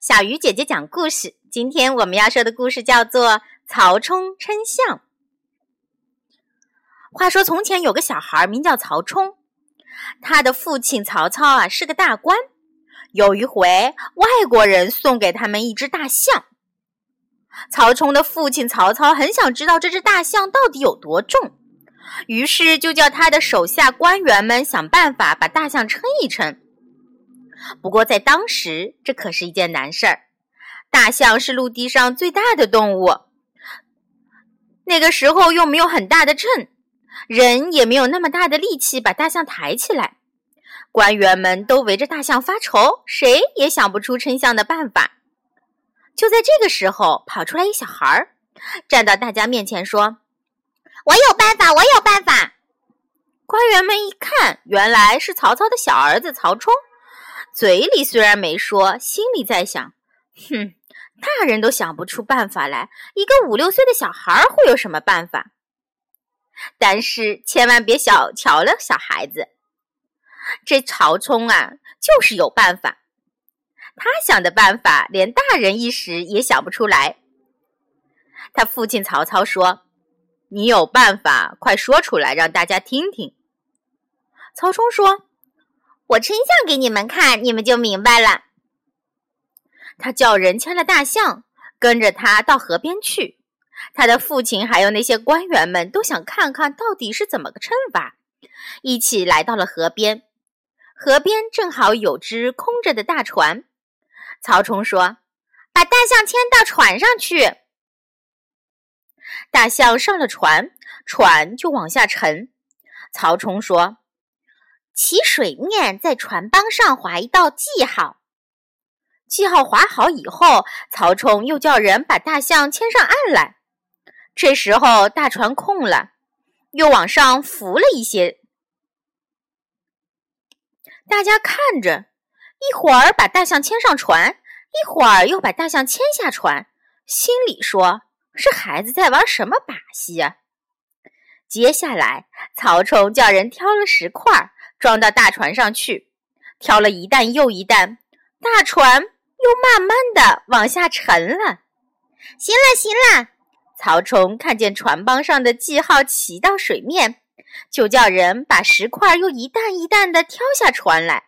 小鱼姐姐讲故事。今天我们要说的故事叫做《曹冲称象》。话说从前有个小孩名叫曹冲，他的父亲曹操啊是个大官。有一回，外国人送给他们一只大象。曹冲的父亲曹操很想知道这只大象到底有多重，于是就叫他的手下官员们想办法把大象称一称。不过在当时，这可是一件难事儿。大象是陆地上最大的动物，那个时候又没有很大的秤，人也没有那么大的力气把大象抬起来。官员们都围着大象发愁，谁也想不出称象的办法。就在这个时候，跑出来一小孩儿，站到大家面前说：“我有办法，我有办法。”官员们一看，原来是曹操的小儿子曹冲。嘴里虽然没说，心里在想：“哼，大人都想不出办法来，一个五六岁的小孩会有什么办法？”但是千万别小瞧了小孩子，这曹冲啊，就是有办法。他想的办法，连大人一时也想不出来。他父亲曹操说：“你有办法，快说出来，让大家听听。”曹冲说。我称象给你们看，你们就明白了。他叫人牵了大象，跟着他到河边去。他的父亲还有那些官员们都想看看到底是怎么个称法，一起来到了河边。河边正好有只空着的大船。曹冲说：“把大象牵到船上去。”大象上了船，船就往下沉。曹冲说。起水面，在船帮上划一道记号。记号划好以后，曹冲又叫人把大象牵上岸来。这时候大船空了，又往上浮了一些。大家看着，一会儿把大象牵上船，一会儿又把大象牵下船，心里说：“这孩子在玩什么把戏呀？”接下来，曹冲叫人挑了石块。装到大船上去，挑了一担又一担，大船又慢慢的往下沉了。行了，行了，曹冲看见船帮上的记号齐到水面，就叫人把石块又一担一担的挑下船来。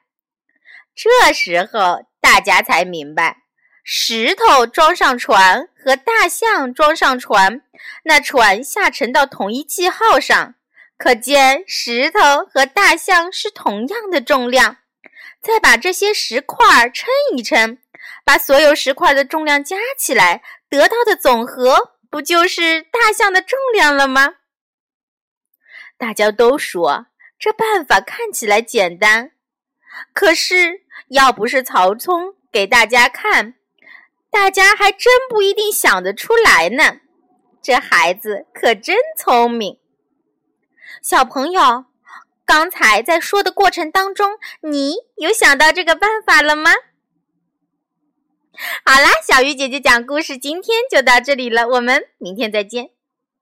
这时候大家才明白，石头装上船和大象装上船，那船下沉到同一记号上。可见石头和大象是同样的重量，再把这些石块称一称，把所有石块的重量加起来，得到的总和不就是大象的重量了吗？大家都说这办法看起来简单，可是要不是曹冲给大家看，大家还真不一定想得出来呢。这孩子可真聪明。小朋友，刚才在说的过程当中，你有想到这个办法了吗？好啦，小鱼姐姐讲故事，今天就到这里了，我们明天再见。